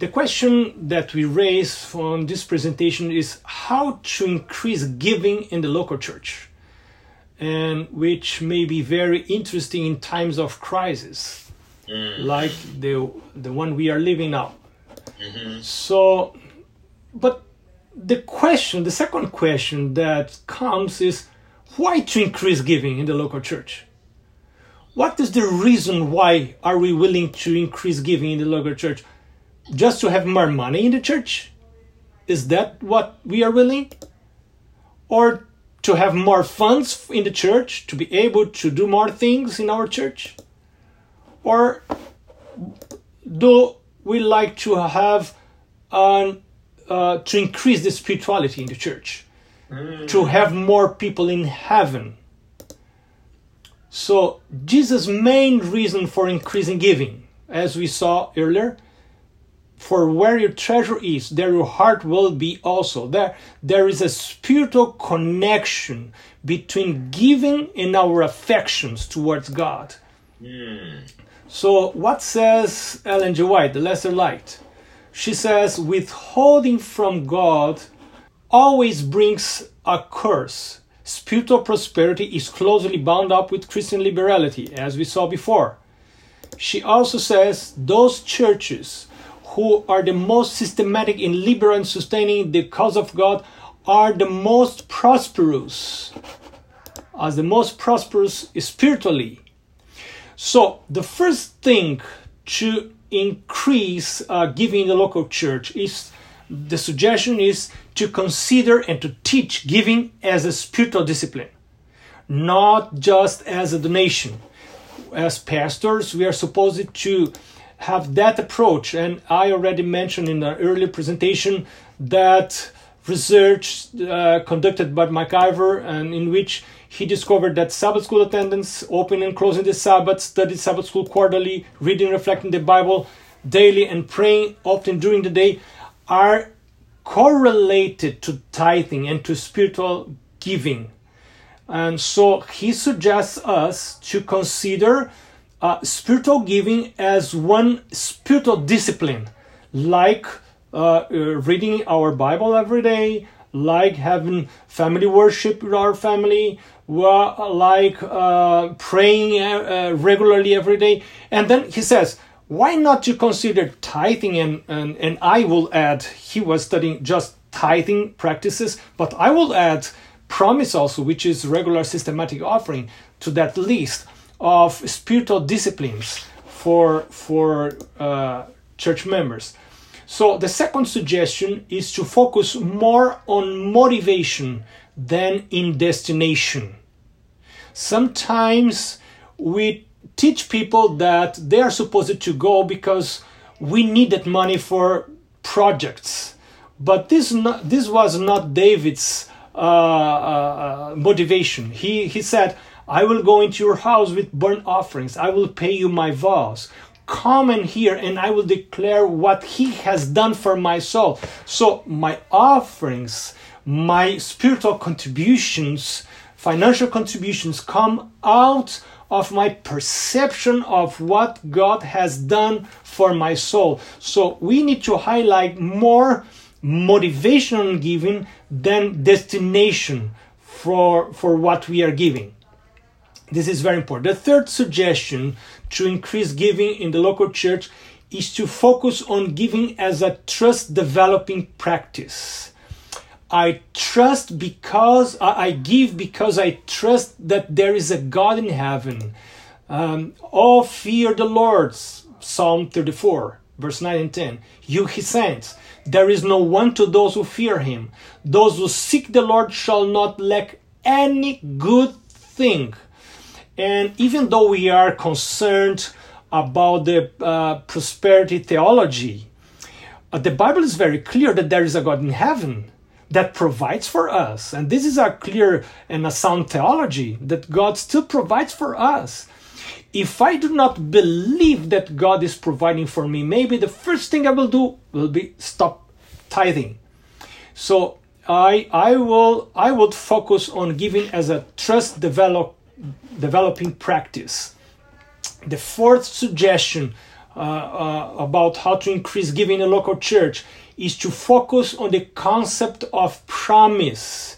The question that we raise from this presentation is how to increase giving in the local church, and which may be very interesting in times of crisis, mm. like the the one we are living now. Mm-hmm. So, but the question, the second question that comes is why to increase giving in the local church? What is the reason why are we willing to increase giving in the local church? Just to have more money in the church? Is that what we are willing? Or to have more funds in the church to be able to do more things in our church? Or do we like to have an, uh, to increase the spirituality in the church? Mm. To have more people in heaven? So, Jesus' main reason for increasing giving, as we saw earlier, for where your treasure is, there your heart will be also. There, there is a spiritual connection between giving and our affections towards God. Mm. So, what says Ellen G. White, the lesser light? She says, withholding from God always brings a curse spiritual prosperity is closely bound up with Christian liberality, as we saw before. She also says those churches who are the most systematic in liberal and sustaining the cause of God are the most prosperous, as the most prosperous spiritually. So, the first thing to increase uh, giving in the local church is the suggestion is to consider and to teach giving as a spiritual discipline, not just as a donation. As pastors, we are supposed to have that approach, and I already mentioned in the earlier presentation that research uh, conducted by McIver and in which he discovered that Sabbath school attendance, opening and closing the Sabbath, studied Sabbath school quarterly, reading, reflecting the Bible daily, and praying often during the day are correlated to tithing and to spiritual giving. And so he suggests us to consider uh, spiritual giving as one spiritual discipline, like uh, uh, reading our Bible every day, like having family worship with our family, like uh, praying uh, regularly every day. And then he says, why not to consider tithing and, and, and I will add, he was studying just tithing practices, but I will add promise also, which is regular systematic offering to that list of spiritual disciplines for, for uh, church members. So the second suggestion is to focus more on motivation than in destination. Sometimes we teach people that they are supposed to go because we need that money for projects. But this, not, this was not David's uh, uh, motivation. He, he said, I will go into your house with burnt offerings, I will pay you my vows. Come and hear, and I will declare what he has done for my soul. So, my offerings, my spiritual contributions, financial contributions come out of my perception of what God has done for my soul. So we need to highlight more motivation on giving than destination for, for what we are giving. This is very important. The third suggestion to increase giving in the local church is to focus on giving as a trust developing practice. I trust because I give because I trust that there is a God in heaven. Um, all fear the Lord, Psalm 34, verse 9 and 10. You, he saints, there is no one to those who fear him. Those who seek the Lord shall not lack any good thing. And even though we are concerned about the uh, prosperity theology, uh, the Bible is very clear that there is a God in heaven that provides for us. And this is a clear and a sound theology that God still provides for us. If I do not believe that God is providing for me, maybe the first thing I will do will be stop tithing. So I I will I would focus on giving as a trust develop developing practice. The fourth suggestion uh, uh, about how to increase giving in a local church is to focus on the concept of promise.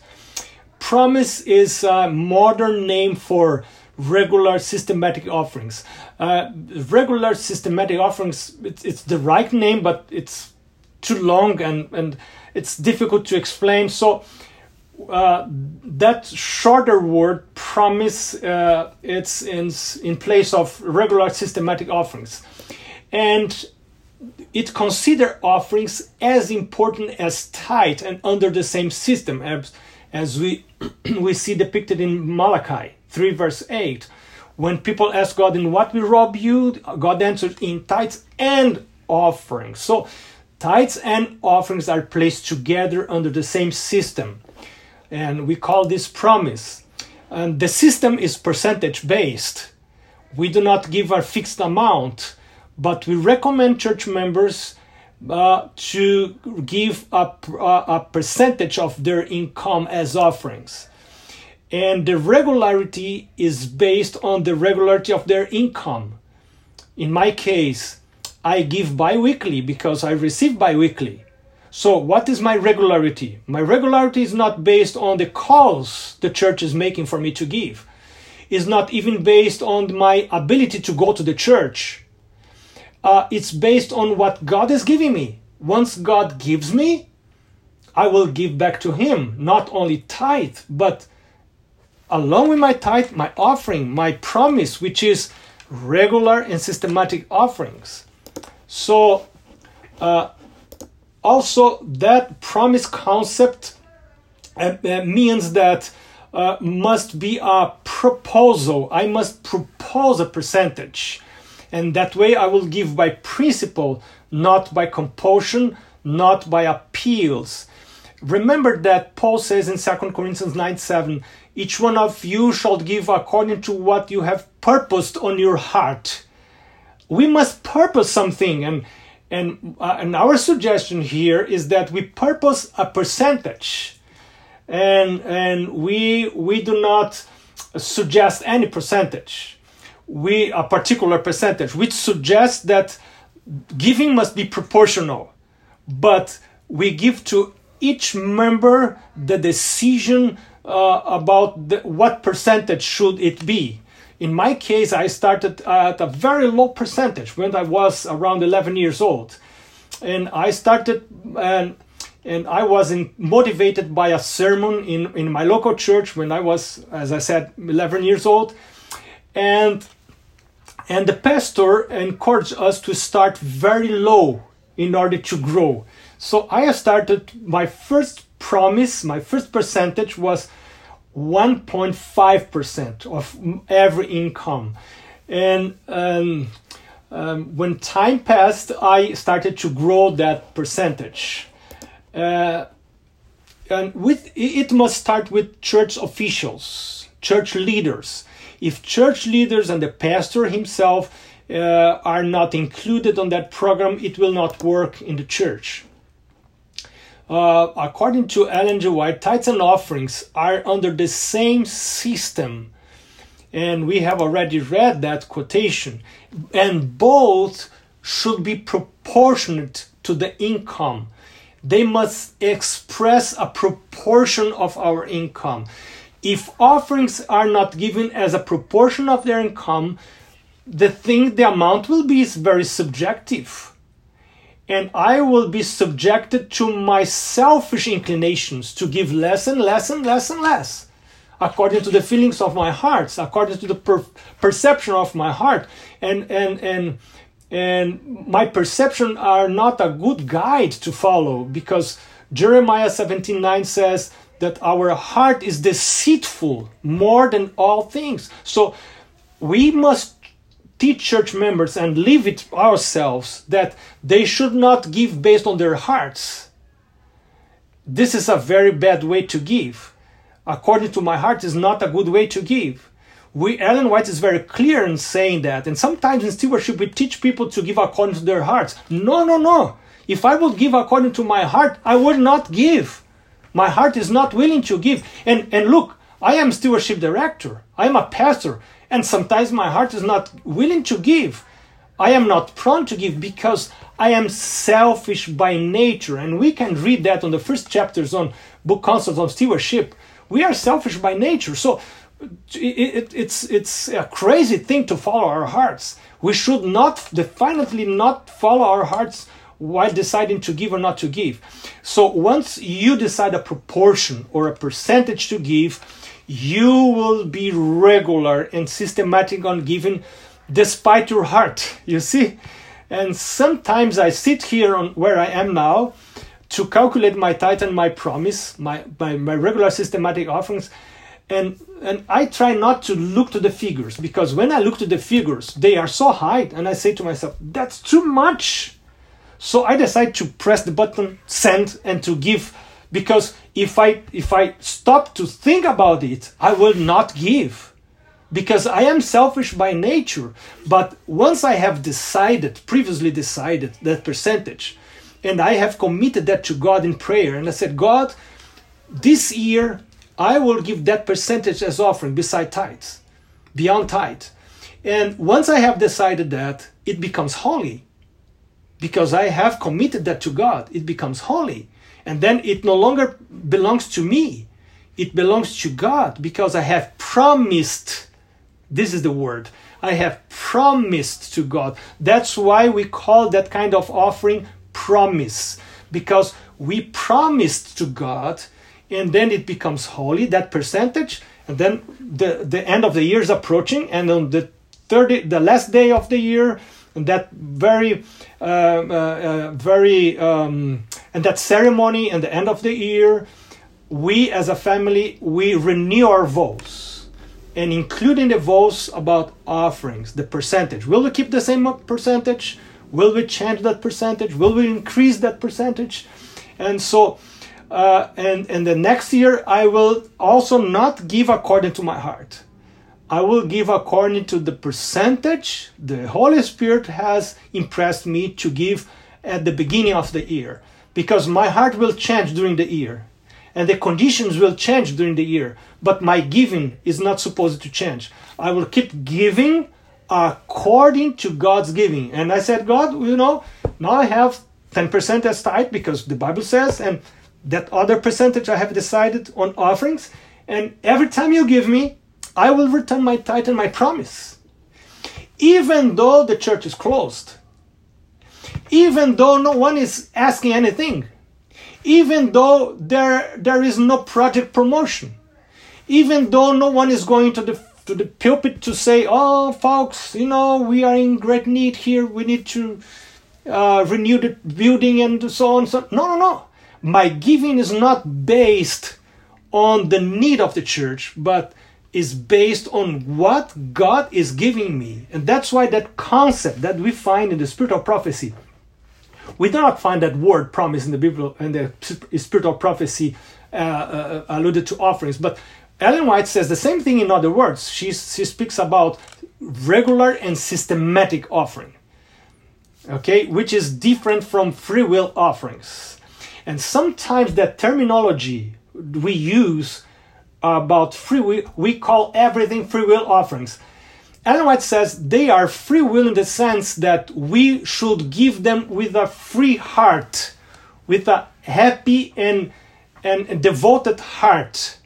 Promise is a modern name for regular systematic offerings. Uh, regular systematic offerings, it's, it's the right name, but it's too long and, and it's difficult to explain. So uh, that shorter word promise uh, it's in, in place of regular systematic offerings. And it consider offerings as important as tithe and under the same system as, as we we see depicted in Malachi 3 verse 8 when people ask God in what we rob you? God answered in tithes and offerings. So tithes and offerings are placed together under the same system and we call this promise and the system is percentage based we do not give a fixed amount but we recommend church members uh, to give a, a percentage of their income as offerings. And the regularity is based on the regularity of their income. In my case, I give bi weekly because I receive bi weekly. So, what is my regularity? My regularity is not based on the calls the church is making for me to give, it's not even based on my ability to go to the church uh, it's based on what God is giving me. Once God gives me, I will give back to Him, not only tithe, but along with my tithe, my offering, my promise, which is regular and systematic offerings. So, uh, also, that promise concept uh, uh means that uh, must be a proposal. I must propose a percentage and that way I will give by principle, not by compulsion, not by appeals. Remember that Paul says in 2 Corinthians 9 7, each one of you shall give according to what you have purposed on your heart. We must purpose something, and and, uh, and our suggestion here is that we purpose a percentage, and and we we do not suggest any percentage. We a particular percentage, which suggests that giving must be proportional, but we give to each member the decision uh, about the, what percentage should it be. In my case, I started at a very low percentage when I was around 11 years old, and I started and and I was in, motivated by a sermon in in my local church when I was, as I said, 11 years old, and and the pastor encouraged us to start very low in order to grow. So I started my first promise, my first percentage was 1.5% of every income. And um, um, when time passed, I started to grow that percentage. Uh, and with it must start with church officials, church leaders if church leaders and the pastor himself uh, are not included on that program, it will not work in the church. Uh, according to Ellen G. White, tithes and offerings are under the same system. And we have already read that quotation. And both should be proportionate to the income. They must express a proportion of our income. If offerings are not given as a proportion of their income, the thing, the amount will be is very subjective. And I will be subjected to my selfish inclinations to give less and less and less and less, according to the feelings of my heart, according to the per- perception of my heart. And, and, and, and my perception are not a good guide to follow because Jeremiah 17 9 says, that our heart is deceitful more than all things. So we must teach church members and live it ourselves that they should not give based on their hearts. This is a very bad way to give. According to my heart, is not a good way to give. We Ellen White is very clear in saying that, and sometimes in stewardship we teach people to give according to their hearts. No, no, no. If I would give according to my heart, I would not give. My heart is not willing to give. And, and look, I am stewardship director. I am a pastor. And sometimes my heart is not willing to give. I am not prone to give because I am selfish by nature. And we can read that on the first chapters on book concepts on stewardship. We are selfish by nature. So it, it, it's, it's a crazy thing to follow our hearts. We should not, definitely not follow our hearts while deciding to give or not to give. So once you decide a proportion or a percentage to give, you will be regular and systematic on giving despite your heart. You see? And sometimes I sit here on where I am now to calculate my tithe and my promise, my, my, my regular systematic offerings. And, and I try not to look to the figures because when I look to the figures, they are so high, and I say to myself, that's too much. So I decide to press the button send and to give because if I if I stop to think about it, I will not give because I am selfish by nature. But once I have decided, previously decided that percentage, and I have committed that to God in prayer, and I said, God, this year I will give that percentage as offering beside tithes, beyond tithe. And once I have decided that, it becomes holy because I have committed that to God. It becomes holy. And then it no longer belongs to me, it belongs to God because I have promised. This is the word. I have promised to God. That's why we call that kind of offering promise because we promised to God and then it becomes holy, that percentage. And then the, the end of the year is approaching, and on the 30, the last day of the year, and that very, uh, uh, uh, very um, and that ceremony and the end of the year, we as a family, we renew our vows. And including the vows about offerings, the percentage. Will we keep the same percentage? Will we change that percentage? Will we increase that percentage? And so, uh, and, and the next year, I will also not give according to my heart. I will give according to the percentage the Holy Spirit has impressed me to give at the beginning of the year. Because my heart will change during the year and the conditions will change during the year but my giving is not supposed to change. I will keep giving according to god's giving. And i said god you know now i have 10% as tithe because the bible says and that other percentage i have decided on offerings and every time you give me i will return my tithe and my promise even though the church is closed even though no one is asking anything, even though there, there is no project promotion, even though no one is going to the, to the pulpit to say, oh, folks, you know, we are in great need here, we need to uh, renew the building and so on. So, no, no, no. My giving is not based on the need of the church, but is based on what God is giving me. And that's why that concept that we find in the spirit of prophecy we do not find that word promise in the Bible and the spirit of prophecy uh, uh, alluded to offerings. But Ellen White says the same thing in other words. She, she speaks about regular and systematic offering, okay, which is different from free will offerings. And sometimes that terminology we use about free will, we call everything free will offerings. Ellen White says they are free will in the sense that we should give them with a free heart, with a happy and, and devoted heart.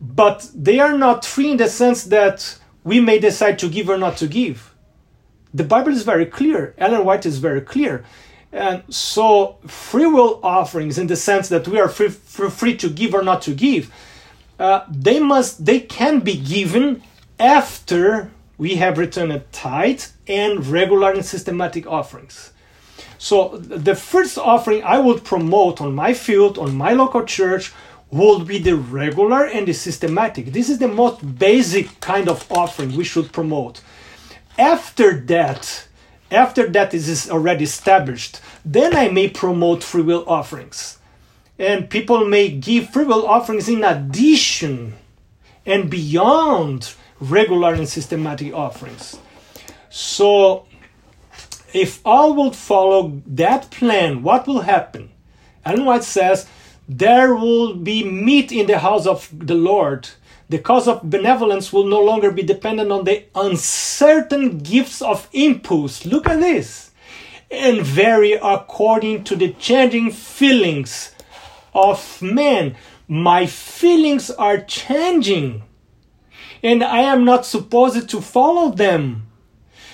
But they are not free in the sense that we may decide to give or not to give. The Bible is very clear. Ellen White is very clear. And so, free will offerings, in the sense that we are free, free to give or not to give, uh, they must, they can be given after we have returned a tithe and regular and systematic offerings. So the first offering I would promote on my field, on my local church, would be the regular and the systematic. This is the most basic kind of offering we should promote. After that, after that is already established, then I may promote free will offerings. And people may give will offerings in addition and beyond regular and systematic offerings. So, if all would follow that plan, what will happen? Ellen White says, There will be meat in the house of the Lord. the cause of benevolence will no longer be dependent on the uncertain gifts of impulse. Look at this. And vary according to the changing feelings of men. My feelings are changing, and I am not supposed to follow them.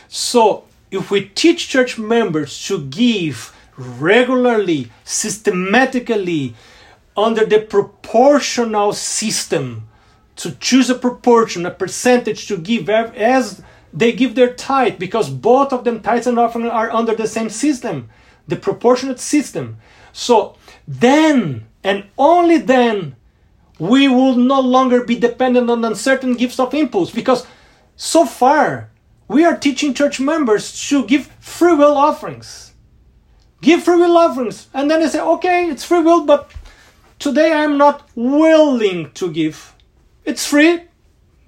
So, if we teach church members to give regularly, systematically, under the proportional system, to choose a proportion, a percentage to give as they give their tithe, because both of them, tithes and offering, are under the same system, the proportionate system. So then, and only then, we will no longer be dependent on uncertain gifts of impulse, because so far we are teaching church members to give free will offerings. Give free will offerings. And then they say, okay, it's free will, but today I'm not willing to give. It's free.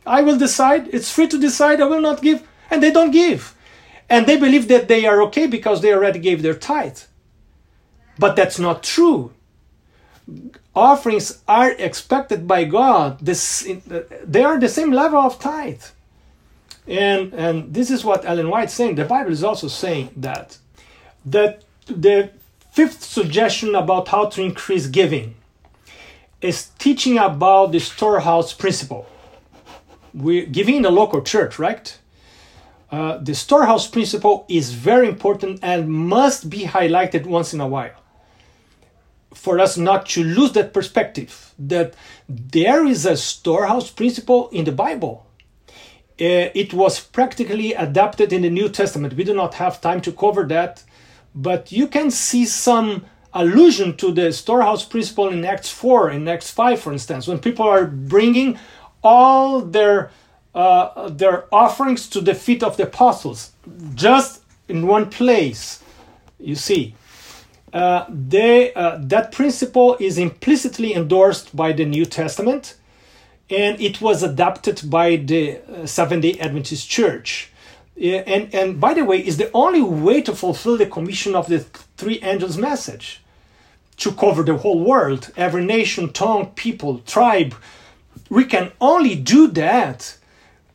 I will decide. It's free to decide. I will not give. And they don't give. And they believe that they are okay because they already gave their tithe. But that's not true. Offerings are expected by God. This, they are the same level of tithe. And, and this is what Ellen White is saying. The Bible is also saying that. That the fifth suggestion about how to increase giving is teaching about the storehouse principle. We're giving in the local church, right? Uh, the storehouse principle is very important and must be highlighted once in a while for us not to lose that perspective that there is a storehouse principle in the Bible. Uh, it was practically adapted in the New Testament. We do not have time to cover that, but you can see some allusion to the storehouse principle in Acts 4, in Acts 5, for instance, when people are bringing all their uh, their offerings to the feet of the apostles, just in one place. You see, uh, they, uh, that principle is implicitly endorsed by the New Testament, and it was adopted by the uh, Seventh Day Adventist Church. And, and by the way, is the only way to fulfill the commission of the three angels' message to cover the whole world, every nation, tongue, people, tribe. We can only do that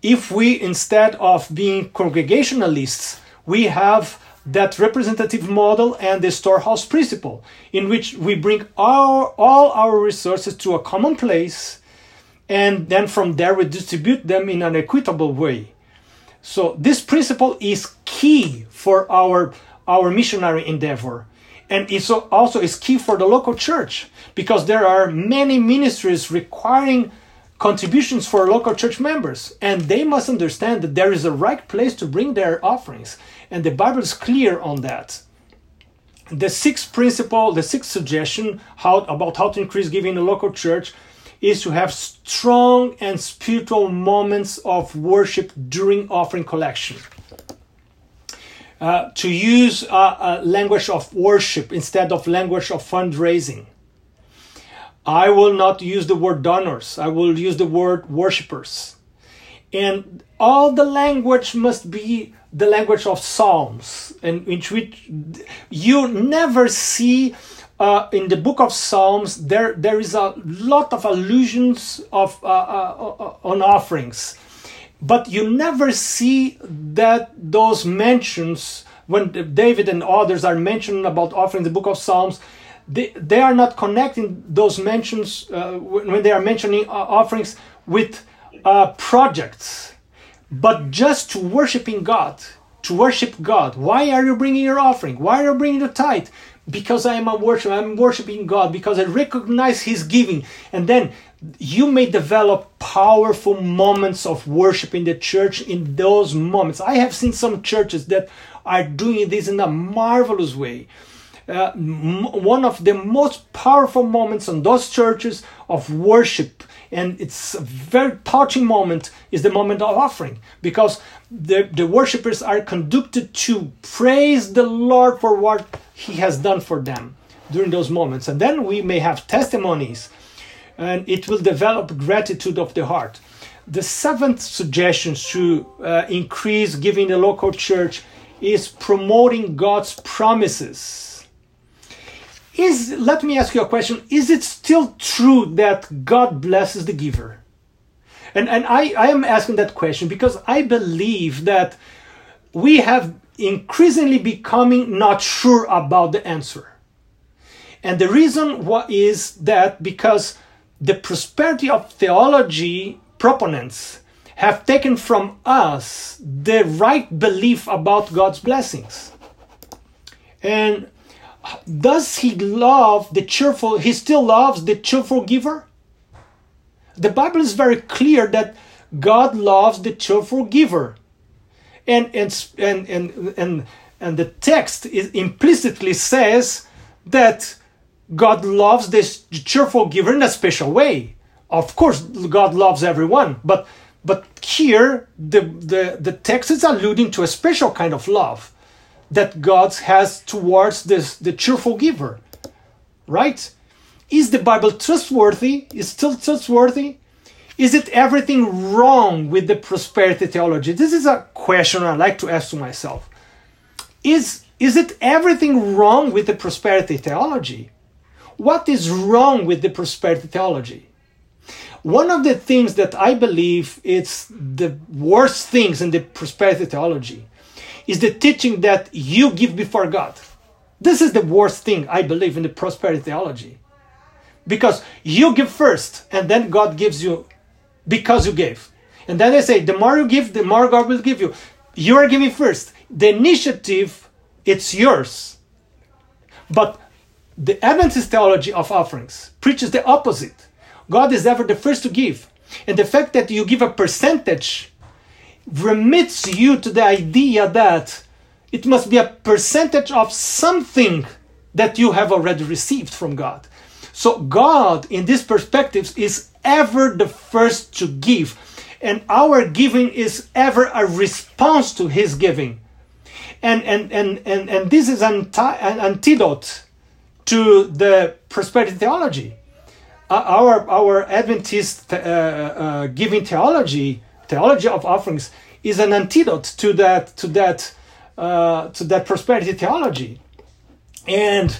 if we, instead of being congregationalists, we have that representative model and the storehouse principle, in which we bring our, all our resources to a common place and then from there we distribute them in an equitable way. So this principle is key for our, our missionary endeavor and it's also is key for the local church because there are many ministries requiring contributions for local church members and they must understand that there is a right place to bring their offerings and the bible is clear on that the sixth principle the sixth suggestion how about how to increase giving in the local church is to have strong and spiritual moments of worship during offering collection uh, to use a, a language of worship instead of language of fundraising. I will not use the word donors. I will use the word worshippers. And all the language must be the language of Psalms, and in which you never see uh, in the book of Psalms there there is a lot of allusions of uh, uh, on offerings but you never see that those mentions when David and others are mentioned about offering the book of Psalms, they, they are not connecting those mentions uh, when they are mentioning uh, offerings with uh, projects, but just to worshiping God, to worship God. Why are you bringing your offering? Why are you bringing the tithe? Because I am a worship, I'm worshiping God because I recognize His giving, and then you may develop powerful moments of worship in the church in those moments. I have seen some churches that are doing this in a marvelous way. One of the most powerful moments in those churches of worship and it's a very touching moment is the moment of offering because the, the worshippers are conducted to praise the lord for what he has done for them during those moments and then we may have testimonies and it will develop gratitude of the heart. The seventh suggestion to uh, increase giving the local church is promoting God's promises. Is let me ask you a question: Is it still true that God blesses the giver? And, and I, I am asking that question because I believe that we have increasingly becoming not sure about the answer. And the reason what is that because the prosperity of theology proponents have taken from us the right belief about God's blessings. And does he love the cheerful he still loves the cheerful giver? The Bible is very clear that God loves the cheerful giver. And and and and and, and the text implicitly says that God loves this cheerful giver in a special way. Of course, God loves everyone, but but here the, the, the text is alluding to a special kind of love that God has towards this the cheerful giver. Right? Is the Bible trustworthy? Is still trustworthy? Is it everything wrong with the prosperity theology? This is a question I like to ask to myself. Is, is it everything wrong with the prosperity theology? What is wrong with the prosperity theology? One of the things that I believe it's the worst things in the prosperity theology is the teaching that you give before God. This is the worst thing I believe in the prosperity theology. Because you give first and then God gives you because you gave. And then they say the more you give, the more God will give you. You are giving first. The initiative, it's yours. But the Adventist theology of offerings preaches the opposite. God is ever the first to give. And the fact that you give a percentage remits you to the idea that it must be a percentage of something that you have already received from God. So, God, in these perspectives, is ever the first to give. And our giving is ever a response to His giving. And, and, and, and, and this is an, an antidote to the prosperity theology. Uh, our, our Adventist uh, uh, giving theology, theology of offerings, is an antidote to that, to that, uh, to that prosperity theology. And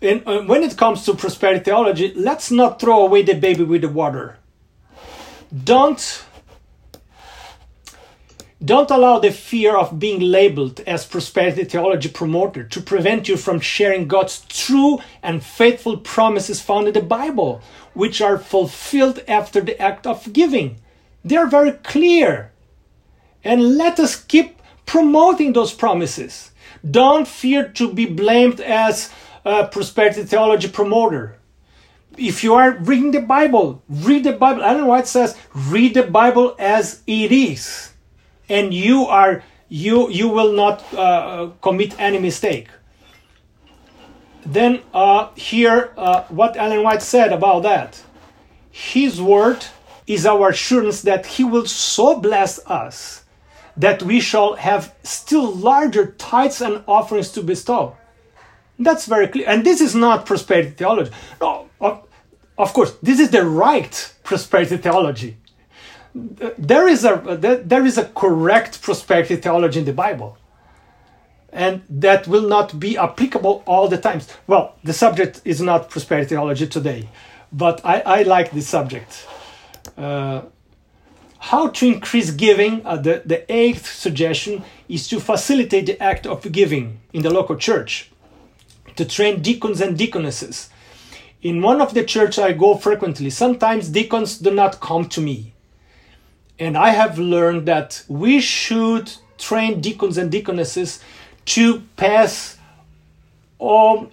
in, uh, when it comes to prosperity theology, let's not throw away the baby with the water. Don't don't allow the fear of being labeled as prosperity theology promoter to prevent you from sharing God's true and faithful promises found in the Bible, which are fulfilled after the act of giving. They are very clear. And let us keep promoting those promises. Don't fear to be blamed as a prosperity theology promoter. If you are reading the Bible, read the Bible. Ellen White says, read the Bible as it is and you are you you will not uh, commit any mistake then uh, here uh, what ellen white said about that his word is our assurance that he will so bless us that we shall have still larger tithes and offerings to bestow. That's very clear. And this is not prosperity theology. No of, course this is the right prosperity theology. There is a there is a correct prosperity theology in the Bible, and that will not be applicable all the times. Well, the subject is not prosperity theology today, but I, I like this subject. Uh, how to increase giving? Uh, the the eighth suggestion is to facilitate the act of giving in the local church, to train deacons and deaconesses. In one of the churches I go frequently, sometimes deacons do not come to me and I have learned that we should train deacons and deaconesses to pass on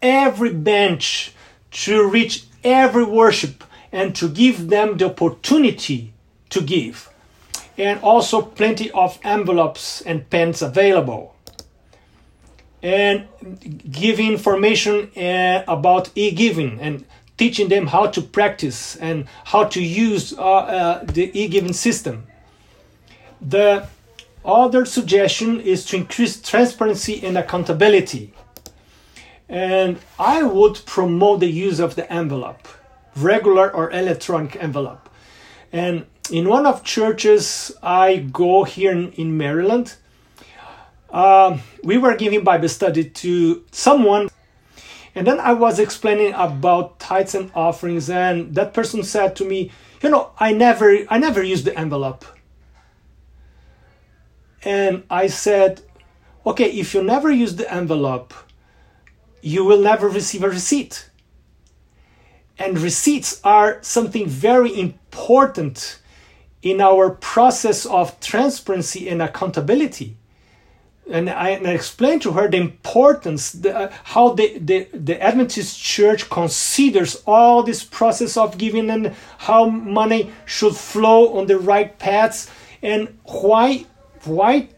every bench, to reach every worship, and to give them the opportunity to give. And also, plenty of envelopes and pens available. And give information uh, about e giving and teaching them how to practice and how to use uh, uh, the e-giving system. The other suggestion is to increase transparency and accountability. And I would promote the use of the envelope, regular or electronic envelope. And in one of churches I go here in, in Maryland, uh, we were giving Bible study to someone And then I was explaining about tithes and offerings, and that person said to me, "You know, I never, I never use the envelope." And I said, "Okay, if you never use the envelope, you will never receive a receipt." And receipts are something very important in our process of transparency and accountability and I, and I, explained to her the importance, the, uh, how the, the, the Adventist Church considers all this process of giving and how money should flow on the right paths, and why why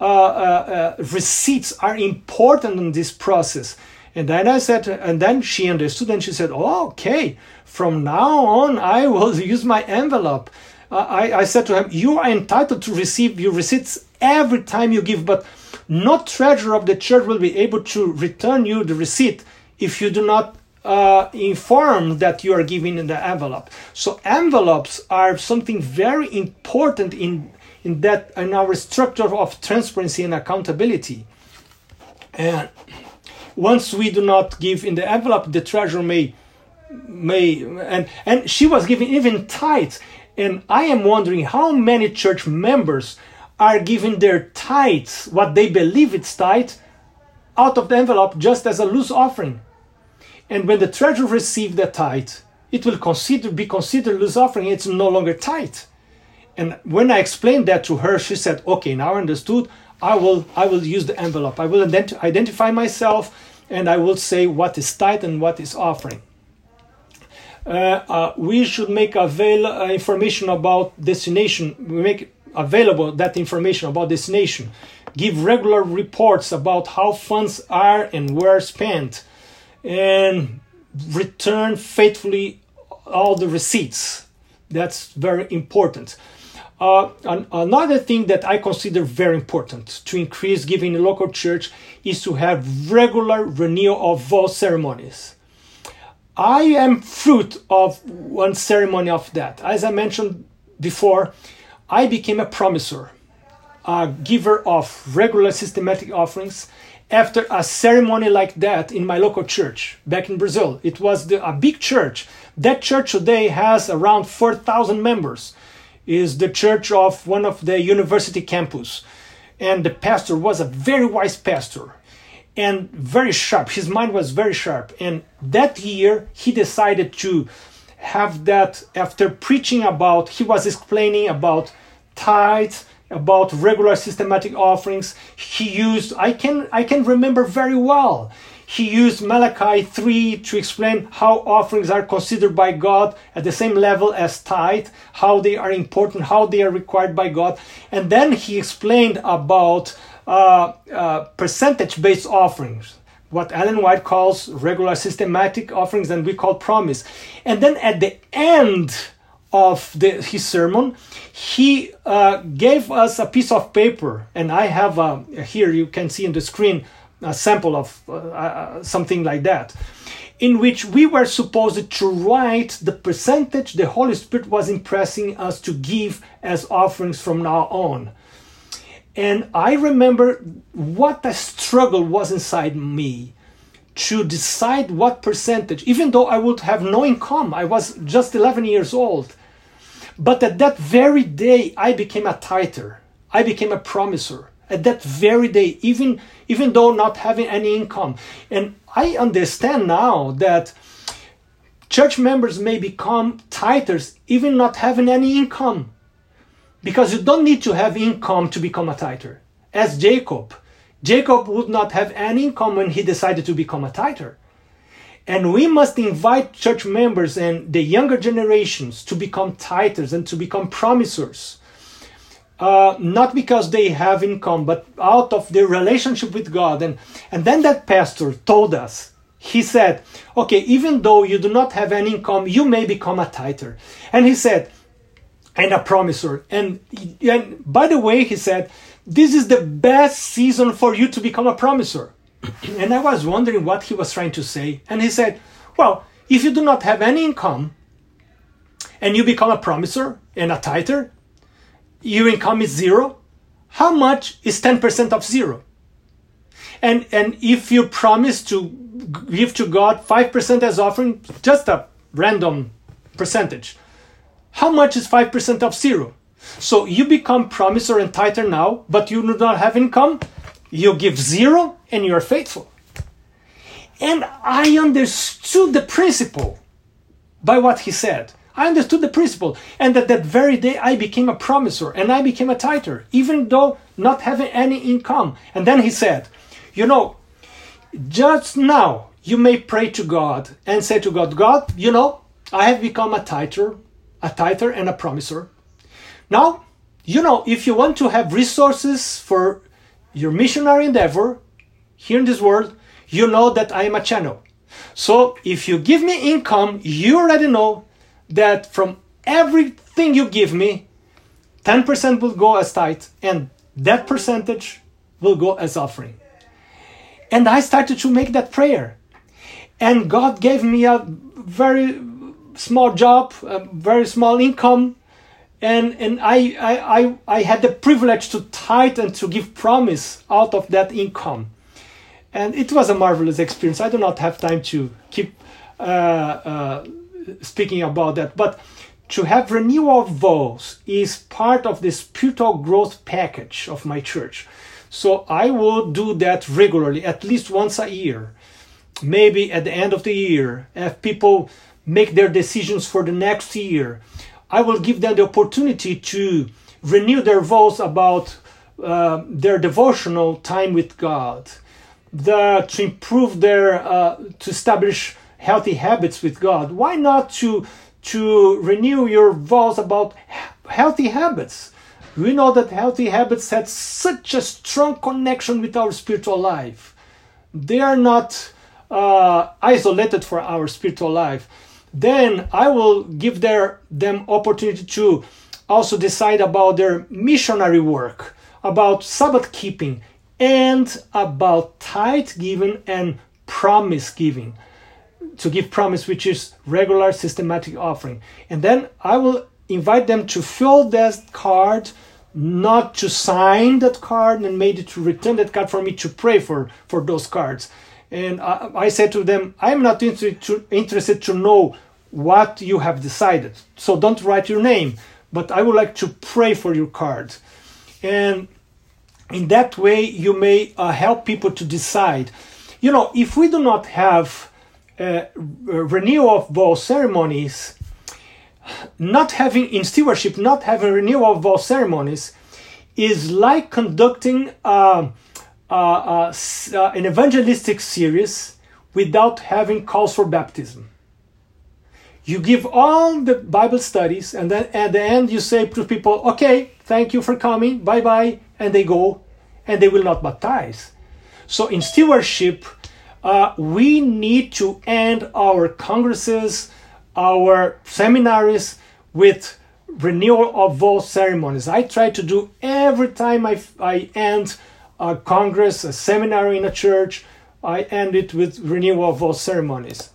uh, uh, uh receipts are important in this process. And then I said, and then she understood, and she said, "Oh, okay. From now on, I will use my envelope." Uh, I, I said to him, "You are entitled to receive your receipts every time you give, but." no treasurer of the church will be able to return you the receipt if you do not uh, inform that you are giving in the envelope. So envelopes are something very important in in that in our structure of transparency and accountability. And once we do not give in the envelope, the treasurer may may and and she was giving even tithes. And I am wondering how many church members are giving their tithes, what they believe it's tithe, out of the envelope just as a loose offering. And when the treasurer receives the tithe, it will consider be considered loose offering. It's no longer tithe. And when I explained that to her, she said, "Okay, now I understood. I will I will use the envelope. I will ident- identify myself, and I will say what is tithe and what is offering." Uh, uh, we should make avail uh, information about destination. We make available that information about destination, give regular reports about how funds are and were spent, and return faithfully all the receipts. That's very important. Uh, an, another thing that I consider very important to increase giving in local church is to have regular renewal of vow ceremonies. I am fruit of one ceremony of that. As I mentioned before, I became a promisor, a giver of regular systematic offerings after a ceremony like that in my local church back in Brazil. It was the, a big church. That church today has around 4,000 members. Is the church of one of the university campus. And the pastor was a very wise pastor and very sharp. His mind was very sharp. And that year he decided to have that after preaching about, he was explaining about tithes, about regular systematic offerings. He used, I can, I can remember very well, he used Malachi 3 to explain how offerings are considered by God at the same level as tithe, how they are important, how they are required by God. And then he explained about uh, uh, percentage based offerings what Ellen White calls regular systematic offerings and we call promise. And then at the end of the, his sermon, he uh, gave us a piece of paper, and I have a, here you can see on the screen a sample of uh, uh, something like that, in which we were supposed to write the percentage the Holy Spirit was impressing us to give as offerings from now on. And I remember what a struggle was inside me to decide what percentage, even though I would have no income. I was just 11 years old. But at that very day, I became a tither. I became a promiser. At that very day, even, even though not having any income. And I understand now that church members may become tithers even not having any income. Because you don't need to have income to become a tither. As Jacob, Jacob would not have any income when he decided to become a tither. And we must invite church members and the younger generations to become tithers and to become promisers. Uh, not because they have income, but out of their relationship with God. And, and then that pastor told us, he said, okay, even though you do not have any income, you may become a tither. And he said, and a promiser. And, and by the way, he said, this is the best season for you to become a promiser and I was wondering what he was trying to say. And he said, Well, if you do not have any income and you become a promiser and a tither, your income is zero. How much is 10% of zero? And, and if you promise to give to God 5% as offering, just a random percentage. How much is 5% of zero? So you become promiser and tither now, but you do not have income. You give zero and you are faithful. And I understood the principle by what he said. I understood the principle. And that that very day I became a promiser and I became a tither, even though not having any income. And then he said, You know, just now you may pray to God and say to God, God, you know, I have become a tither, a tither and a promiser. Now, you know, if you want to have resources for your missionary endeavor here in this world, you know that I am a channel. So if you give me income, you already know that from everything you give me, 10% will go as tithe, and that percentage will go as offering. And I started to make that prayer. And God gave me a very small job, a very small income, and and I, I I I had the privilege to tithe and to give promise out of that income, and it was a marvelous experience. I do not have time to keep uh, uh, speaking about that, but to have renewal of vows is part of the spiritual growth package of my church. So I will do that regularly, at least once a year. Maybe at the end of the year, if people make their decisions for the next year I will give them the opportunity to renew their vows about uh, their devotional time with God, the, to improve their, uh, to establish healthy habits with God. Why not to to renew your vows about healthy habits? We know that healthy habits have such a strong connection with our spiritual life. They are not uh, isolated for our spiritual life then I will give their, them opportunity to also decide about their missionary work, about Sabbath keeping, and about tithe giving and promise giving. To give promise, which is regular systematic offering. And then I will invite them to fill that card, not to sign that card, and maybe to return that card for me to pray for, for those cards. And I, I said to them, I'm not interested to, interested to know what you have decided. So don't write your name, but I would like to pray for your card. And in that way, you may uh, help people to decide. You know, if we do not have uh, renewal of vow ceremonies, not having in stewardship, not having renewal of vow ceremonies is like conducting uh, uh, uh, an evangelistic series without having calls for baptism. You give all the Bible studies, and then at the end you say to people, okay, thank you for coming, bye bye, and they go, and they will not baptize. So in stewardship, uh, we need to end our congresses, our seminaries with renewal of vow ceremonies. I try to do every time I, I end a congress, a seminar in a church, I end it with renewal of vow ceremonies.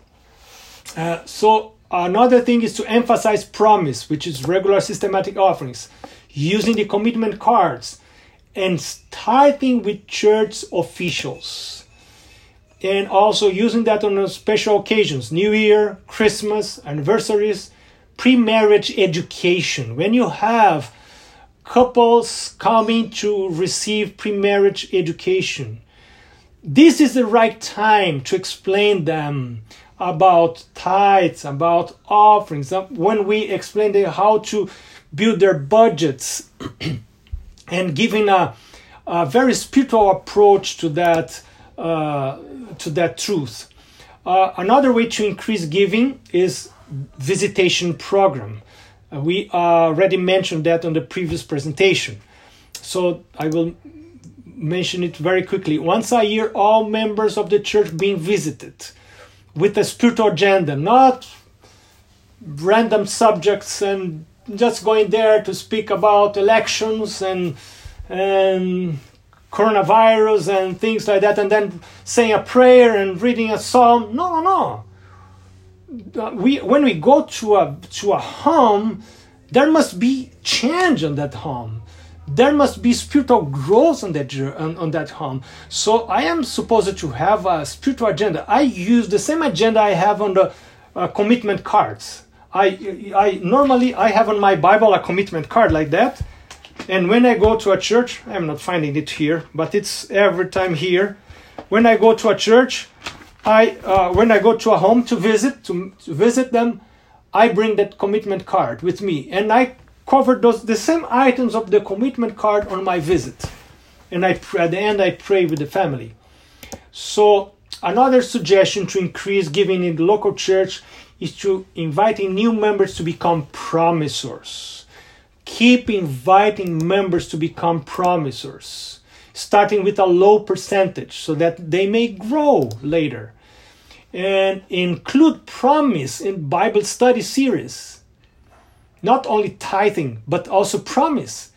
Uh, so Another thing is to emphasize promise, which is regular systematic offerings, using the commitment cards, and starting with church officials. And also using that on special occasions, New Year, Christmas, anniversaries, pre marriage education. When you have couples coming to receive pre marriage education, this is the right time to explain them about tithes, about offerings, when we explain how to build their budgets and giving a, a, very spiritual approach to that uh, to that truth. Uh, another way to increase giving is visitation program. Uh, we already mentioned that on the previous presentation, so I will mention it very quickly. Once a year, all members of the church being visited with a spiritual agenda, not random subjects and just going there to speak about elections and and coronavirus and things like that, and then saying a prayer and reading a psalm. No, no, no. We when we go to a to a home, there must be change on that home. there must be spiritual growth on that on, on that home so i am supposed to have a spiritual agenda i use the same agenda i have on the uh, commitment cards I, I normally i have on my bible a commitment card like that and when i go to a church i'm not finding it here but it's every time here when i go to a church i uh, when i go to a home to visit to, to visit them i bring that commitment card with me and i cover those the same items of the commitment card on my visit. And I at the end I pray with the family. So another suggestion to increase giving in the local church is to inviting new members to become promisors. Keep inviting members to become promisors, starting with a low percentage so that they may grow later. And include promise in Bible study series not only tithing, but also promise.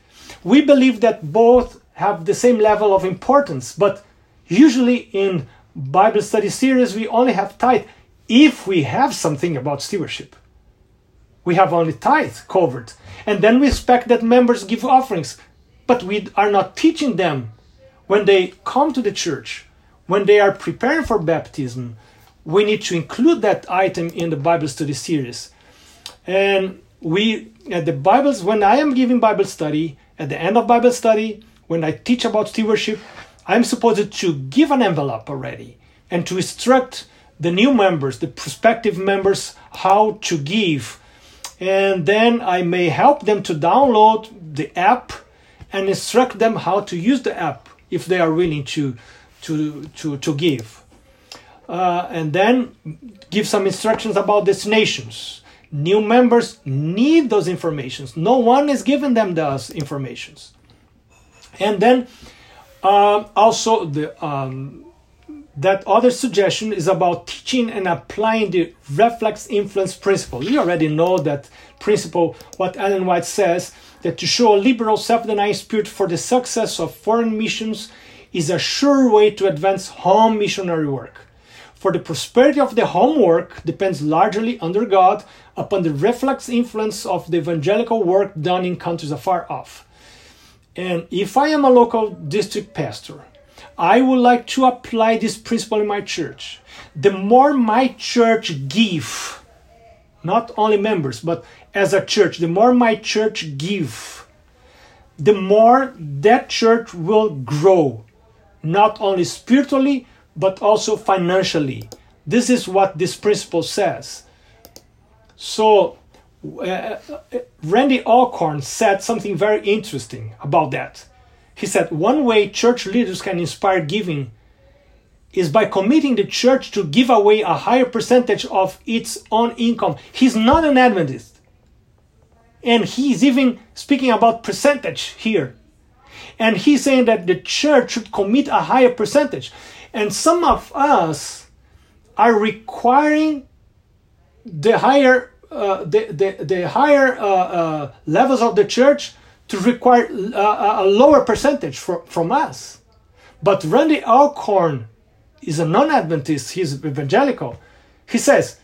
We believe that both have the same level of importance, but usually in Bible study series, we only have tithe if we have something about stewardship. We have only tithe covered. And then we expect that members give offerings, but we are not teaching them when they come to the church, when they are preparing for baptism. We need to include that item in the Bible study series. And we at the bibles when i am giving bible study at the end of bible study when i teach about stewardship i'm supposed to give an envelope already and to instruct the new members the prospective members how to give and then i may help them to download the app and instruct them how to use the app if they are willing to to to, to give uh, and then give some instructions about destinations New members need those informations. No one is giving them those informations. And then uh, also the um, that other suggestion is about teaching and applying the reflex influence principle. You already know that principle, what Ellen White says, that to show a liberal self-denying spirit for the success of foreign missions is a sure way to advance home missionary work. For the prosperity of the homework depends largely under God upon the reflex influence of the evangelical work done in countries afar off. And if I am a local district pastor, I would like to apply this principle in my church. The more my church give, not only members, but as a church, the more my church give, the more that church will grow, not only spiritually, but also financially. This is what this principle says. So, uh, Randy Alcorn said something very interesting about that. He said one way church leaders can inspire giving is by committing the church to give away a higher percentage of its own income. He's not an Adventist. And he's even speaking about percentage here. And he's saying that the church should commit a higher percentage. And some of us are requiring the higher uh, the, the, the higher uh, uh, levels of the church to require uh, a lower percentage for, from us. But Randy Alcorn is a non-Adventist, he's evangelical. He says,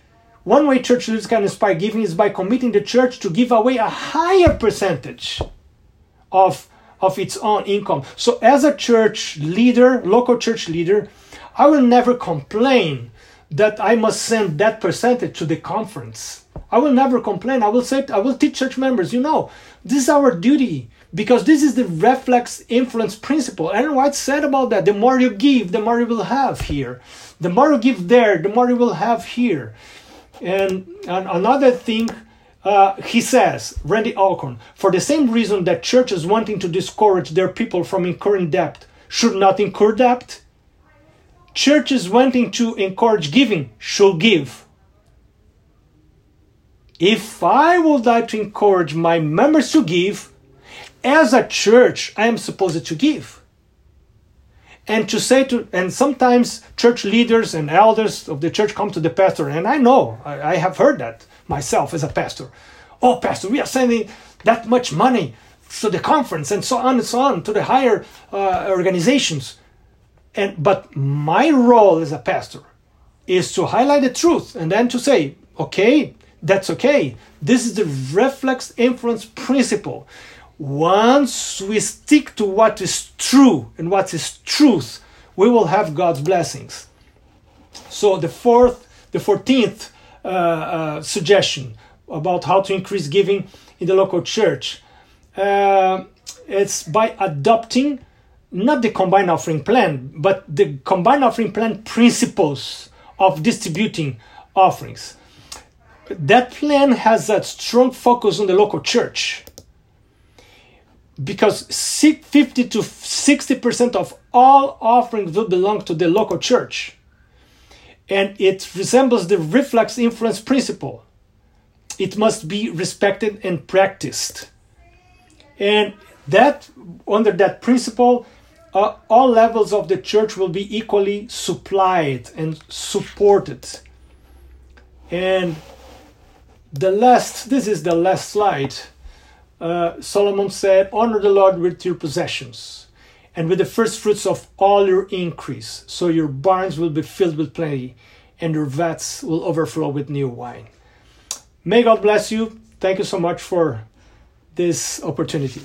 one way church leaders can inspire giving is by committing the church to give away a higher percentage of of its own income. So, as a church leader, local church leader, I will never complain that I must send that percentage to the conference. I will never complain. I will say, I will teach church members, you know, this is our duty because this is the reflex influence principle. Ellen White said about that. The more you give, the more you will have here. The more you give there, the more you will have here. And, and another thing uh, he says, Randy Alcorn, for the same reason that churches wanting to discourage their people from incurring debt should not incur debt, churches wanting to encourage giving should give. If I would like to encourage my members to give, as a church, I am supposed to give. And to say to, and sometimes church leaders and elders of the church come to the pastor, and I know, I, I have heard that myself as a pastor. Oh, pastor, we are sending that much money to the conference and so on and so on to the higher uh, organizations. And but my role as a pastor is to highlight the truth and then to say, okay, that's okay. This is the reflex influence principle. once we stick to what is true and what is truth, we will have God's blessings. So the fourth, the fourteenth uh, uh, suggestion about how to increase giving in the local church, uh, it's by adopting not the combined offering plan, but the combined offering plan principles of distributing offerings. That plan has a strong focus on the local church because 50 to 60% of all offerings will belong to the local church. And it resembles the reflex influence principle. It must be respected and practiced. And that under that principle, uh, all levels of the church will be equally supplied and supported. And the last, this is the last slide. Uh, Solomon said, Honor the Lord with your possessions and with the first fruits of all your increase, so your barns will be filled with plenty and your vats will overflow with new wine. May God bless you. Thank you so much for this opportunity.